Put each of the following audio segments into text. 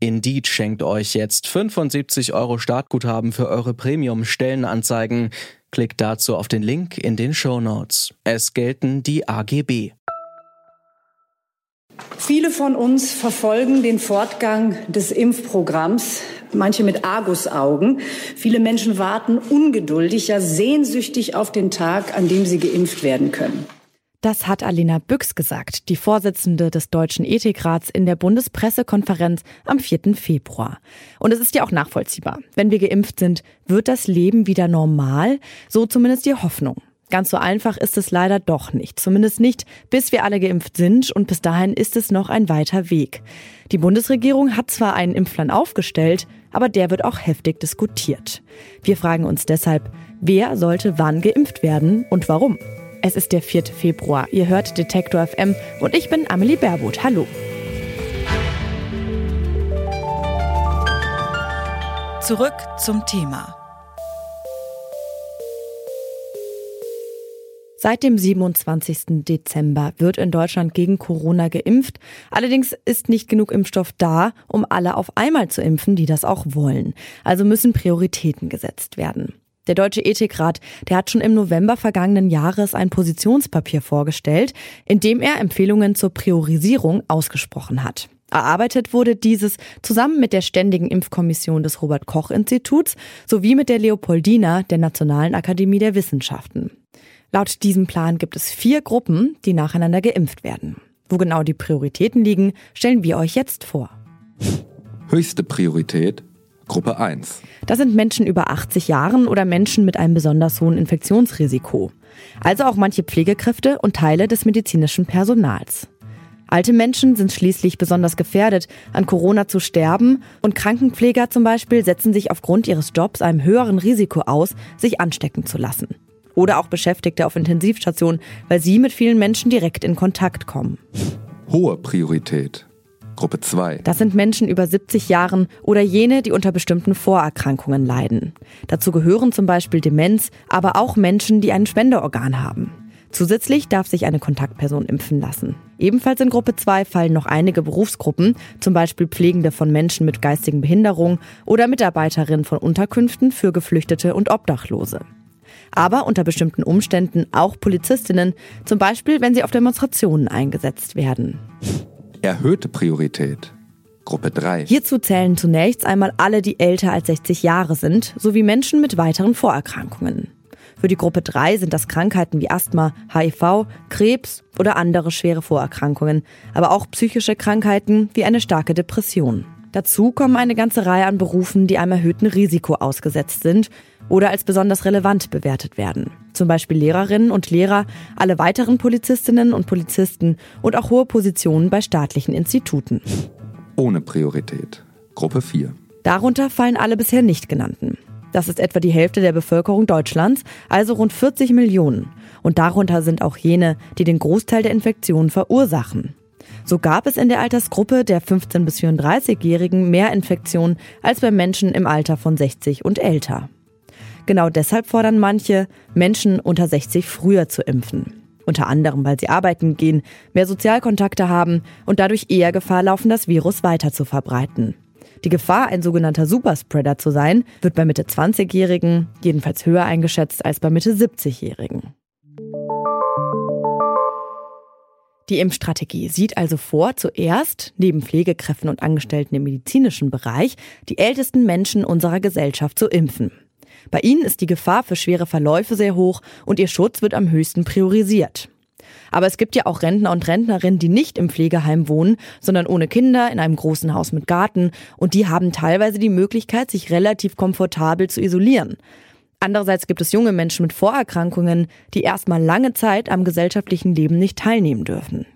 Indeed schenkt euch jetzt 75 Euro Startguthaben für eure Premium-Stellenanzeigen. Klickt dazu auf den Link in den Show Notes. Es gelten die AGB. Viele von uns verfolgen den Fortgang des Impfprogramms, manche mit Argusaugen. Viele Menschen warten ungeduldig, ja sehnsüchtig auf den Tag, an dem sie geimpft werden können. Das hat Alina Büchs gesagt, die Vorsitzende des Deutschen Ethikrats in der Bundespressekonferenz am 4. Februar. Und es ist ja auch nachvollziehbar. Wenn wir geimpft sind, wird das Leben wieder normal, so zumindest die Hoffnung. Ganz so einfach ist es leider doch nicht. Zumindest nicht, bis wir alle geimpft sind. Und bis dahin ist es noch ein weiter Weg. Die Bundesregierung hat zwar einen Impfplan aufgestellt, aber der wird auch heftig diskutiert. Wir fragen uns deshalb, wer sollte wann geimpft werden und warum? Es ist der 4. Februar. Ihr hört Detektor FM und ich bin Amelie Baerbuth. Hallo. Zurück zum Thema. Seit dem 27. Dezember wird in Deutschland gegen Corona geimpft. Allerdings ist nicht genug Impfstoff da, um alle auf einmal zu impfen, die das auch wollen. Also müssen Prioritäten gesetzt werden. Der Deutsche Ethikrat, der hat schon im November vergangenen Jahres ein Positionspapier vorgestellt, in dem er Empfehlungen zur Priorisierung ausgesprochen hat. Erarbeitet wurde dieses zusammen mit der Ständigen Impfkommission des Robert Koch Instituts sowie mit der Leopoldina der Nationalen Akademie der Wissenschaften. Laut diesem Plan gibt es vier Gruppen, die nacheinander geimpft werden. Wo genau die Prioritäten liegen, stellen wir euch jetzt vor. Höchste Priorität Gruppe 1. Das sind Menschen über 80 Jahren oder Menschen mit einem besonders hohen Infektionsrisiko. Also auch manche Pflegekräfte und Teile des medizinischen Personals. Alte Menschen sind schließlich besonders gefährdet, an Corona zu sterben und Krankenpfleger zum Beispiel setzen sich aufgrund ihres Jobs einem höheren Risiko aus, sich anstecken zu lassen oder auch Beschäftigte auf Intensivstationen, weil sie mit vielen Menschen direkt in Kontakt kommen. Hohe Priorität. Gruppe 2. Das sind Menschen über 70 Jahren oder jene, die unter bestimmten Vorerkrankungen leiden. Dazu gehören zum Beispiel Demenz, aber auch Menschen, die ein Spenderorgan haben. Zusätzlich darf sich eine Kontaktperson impfen lassen. Ebenfalls in Gruppe 2 fallen noch einige Berufsgruppen, zum Beispiel Pflegende von Menschen mit geistigen Behinderungen oder Mitarbeiterinnen von Unterkünften für Geflüchtete und Obdachlose aber unter bestimmten Umständen auch Polizistinnen, zum Beispiel wenn sie auf Demonstrationen eingesetzt werden. Erhöhte Priorität. Gruppe 3. Hierzu zählen zunächst einmal alle, die älter als 60 Jahre sind, sowie Menschen mit weiteren Vorerkrankungen. Für die Gruppe 3 sind das Krankheiten wie Asthma, HIV, Krebs oder andere schwere Vorerkrankungen, aber auch psychische Krankheiten wie eine starke Depression. Dazu kommen eine ganze Reihe an Berufen, die einem erhöhten Risiko ausgesetzt sind oder als besonders relevant bewertet werden. Zum Beispiel Lehrerinnen und Lehrer, alle weiteren Polizistinnen und Polizisten und auch hohe Positionen bei staatlichen Instituten. Ohne Priorität. Gruppe 4. Darunter fallen alle bisher nicht genannten. Das ist etwa die Hälfte der Bevölkerung Deutschlands, also rund 40 Millionen. Und darunter sind auch jene, die den Großteil der Infektionen verursachen. So gab es in der Altersgruppe der 15- bis 34-Jährigen mehr Infektionen als bei Menschen im Alter von 60 und älter. Genau deshalb fordern manche, Menschen unter 60 früher zu impfen. Unter anderem, weil sie arbeiten gehen, mehr Sozialkontakte haben und dadurch eher Gefahr laufen, das Virus weiter zu verbreiten. Die Gefahr, ein sogenannter Superspreader zu sein, wird bei Mitte 20-Jährigen jedenfalls höher eingeschätzt als bei Mitte 70-Jährigen. Die Impfstrategie sieht also vor, zuerst, neben Pflegekräften und Angestellten im medizinischen Bereich, die ältesten Menschen unserer Gesellschaft zu impfen. Bei ihnen ist die Gefahr für schwere Verläufe sehr hoch und ihr Schutz wird am höchsten priorisiert. Aber es gibt ja auch Rentner und Rentnerinnen, die nicht im Pflegeheim wohnen, sondern ohne Kinder in einem großen Haus mit Garten und die haben teilweise die Möglichkeit, sich relativ komfortabel zu isolieren. Andererseits gibt es junge Menschen mit Vorerkrankungen, die erstmal lange Zeit am gesellschaftlichen Leben nicht teilnehmen dürfen.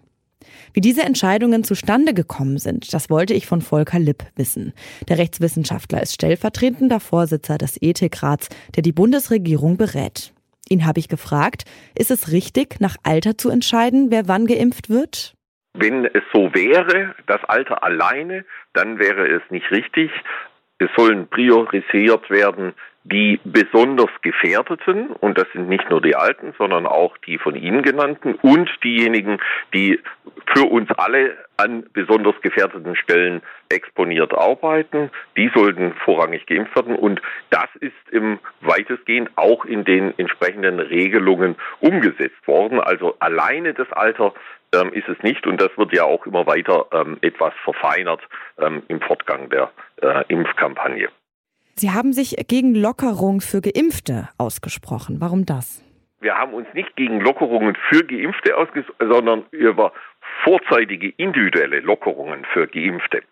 Wie diese Entscheidungen zustande gekommen sind, das wollte ich von Volker Lipp wissen. Der Rechtswissenschaftler ist stellvertretender Vorsitzer des Ethikrats, der die Bundesregierung berät. Ihn habe ich gefragt, ist es richtig, nach Alter zu entscheiden, wer wann geimpft wird? Wenn es so wäre, das Alter alleine, dann wäre es nicht richtig. Es sollen priorisiert werden die besonders Gefährdeten, und das sind nicht nur die Alten, sondern auch die von Ihnen genannten, und diejenigen, die für uns alle an besonders gefährdeten Stellen exponiert arbeiten, die sollten vorrangig geimpft werden. Und das ist im weitestgehend auch in den entsprechenden Regelungen umgesetzt worden. Also alleine das Alter ähm, ist es nicht und das wird ja auch immer weiter ähm, etwas verfeinert ähm, im Fortgang der äh, Impfkampagne. Sie haben sich gegen Lockerung für Geimpfte ausgesprochen. Warum das? Wir haben uns nicht gegen Lockerungen für Geimpfte ausgesprochen, sondern über vorzeitige individuelle Lockerungen für Geimpfte.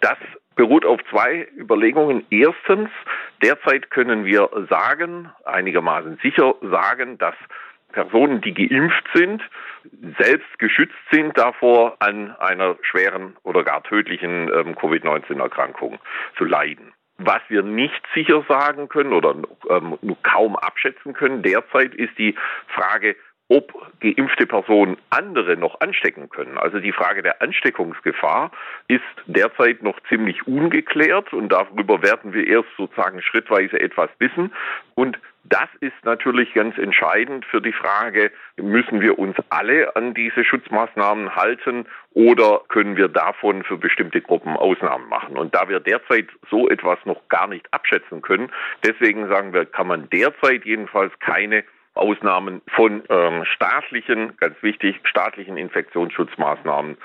Das beruht auf zwei Überlegungen. Erstens, derzeit können wir sagen, einigermaßen sicher sagen, dass Personen, die geimpft sind, selbst geschützt sind davor, an einer schweren oder gar tödlichen ähm, Covid-19-Erkrankung zu leiden. Was wir nicht sicher sagen können oder ähm, nur kaum abschätzen können derzeit ist die Frage, ob geimpfte Personen andere noch anstecken können. Also die Frage der Ansteckungsgefahr ist derzeit noch ziemlich ungeklärt und darüber werden wir erst sozusagen schrittweise etwas wissen. Und das ist natürlich ganz entscheidend für die Frage, müssen wir uns alle an diese Schutzmaßnahmen halten oder können wir davon für bestimmte Gruppen Ausnahmen machen? Und da wir derzeit so etwas noch gar nicht abschätzen können, deswegen sagen wir, kann man derzeit jedenfalls keine Ausnahmen von ähm, staatlichen, ganz wichtig, staatlichen Infektionsschutzmaßnahmen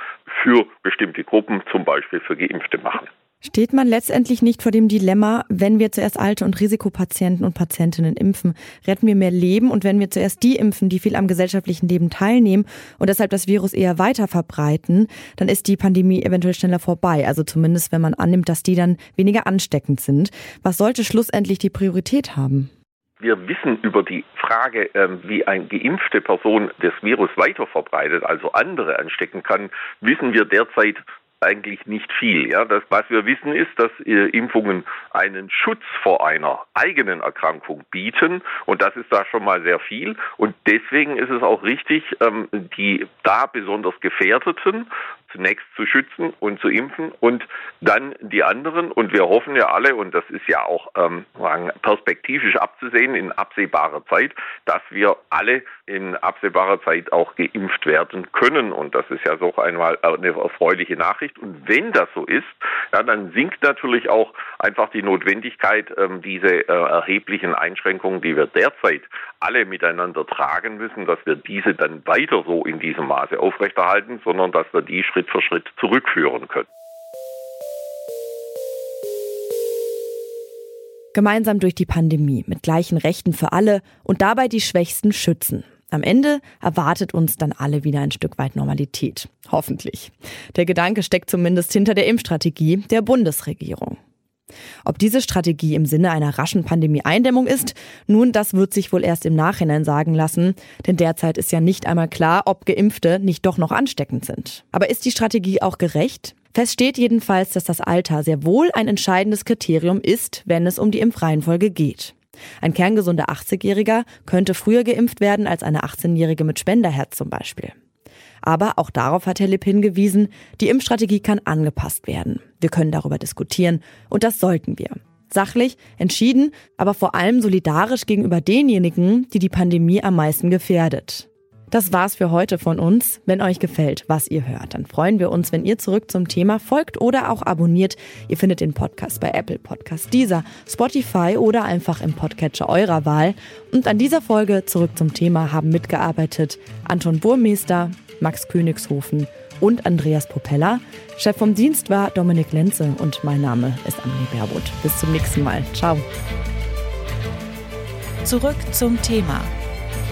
für bestimmte Gruppen, zum Beispiel für Geimpfte machen. Steht man letztendlich nicht vor dem Dilemma, wenn wir zuerst alte und Risikopatienten und Patientinnen impfen, retten wir mehr Leben und wenn wir zuerst die impfen, die viel am gesellschaftlichen Leben teilnehmen und deshalb das Virus eher weiter verbreiten, dann ist die Pandemie eventuell schneller vorbei. Also zumindest, wenn man annimmt, dass die dann weniger ansteckend sind. Was sollte schlussendlich die Priorität haben? Wir wissen über die Frage, ähm, wie eine geimpfte Person das Virus weiter verbreitet, also andere anstecken kann, wissen wir derzeit eigentlich nicht viel. Ja, das, was wir wissen, ist, dass äh, Impfungen einen Schutz vor einer eigenen Erkrankung bieten und das ist da schon mal sehr viel. Und deswegen ist es auch richtig, ähm, die da besonders Gefährdeten zunächst zu schützen und zu impfen und dann die anderen. Und wir hoffen ja alle, und das ist ja auch ähm, perspektivisch abzusehen in absehbarer Zeit, dass wir alle in absehbarer Zeit auch geimpft werden können. Und das ist ja so einmal eine erfreuliche Nachricht. Und wenn das so ist, ja, dann sinkt natürlich auch einfach die Notwendigkeit, ähm, diese äh, erheblichen Einschränkungen, die wir derzeit alle miteinander tragen müssen, dass wir diese dann weiter so in diesem Maße aufrechterhalten, sondern dass wir die Schritt für Schritt zurückführen können. Gemeinsam durch die Pandemie mit gleichen Rechten für alle und dabei die Schwächsten schützen. Am Ende erwartet uns dann alle wieder ein Stück weit Normalität. Hoffentlich. Der Gedanke steckt zumindest hinter der Impfstrategie der Bundesregierung. Ob diese Strategie im Sinne einer raschen Pandemie-Eindämmung ist, nun, das wird sich wohl erst im Nachhinein sagen lassen, denn derzeit ist ja nicht einmal klar, ob Geimpfte nicht doch noch ansteckend sind. Aber ist die Strategie auch gerecht? Fest steht jedenfalls, dass das Alter sehr wohl ein entscheidendes Kriterium ist, wenn es um die Impfreihenfolge geht. Ein kerngesunder 80-Jähriger könnte früher geimpft werden als eine 18-Jährige mit Spenderherz zum Beispiel. Aber auch darauf hat Herr Lipp hingewiesen, die Impfstrategie kann angepasst werden. Wir können darüber diskutieren und das sollten wir. Sachlich, entschieden, aber vor allem solidarisch gegenüber denjenigen, die die Pandemie am meisten gefährdet. Das war's für heute von uns. Wenn euch gefällt, was ihr hört, dann freuen wir uns, wenn ihr zurück zum Thema folgt oder auch abonniert. Ihr findet den Podcast bei Apple Podcast, dieser, Spotify oder einfach im Podcatcher eurer Wahl. Und an dieser Folge zurück zum Thema haben mitgearbeitet Anton Burmeister, Max Königshofen und Andreas Popella. Chef vom Dienst war Dominik Lenze und mein Name ist Amelie Baerbutt. Bis zum nächsten Mal. Ciao. Zurück zum Thema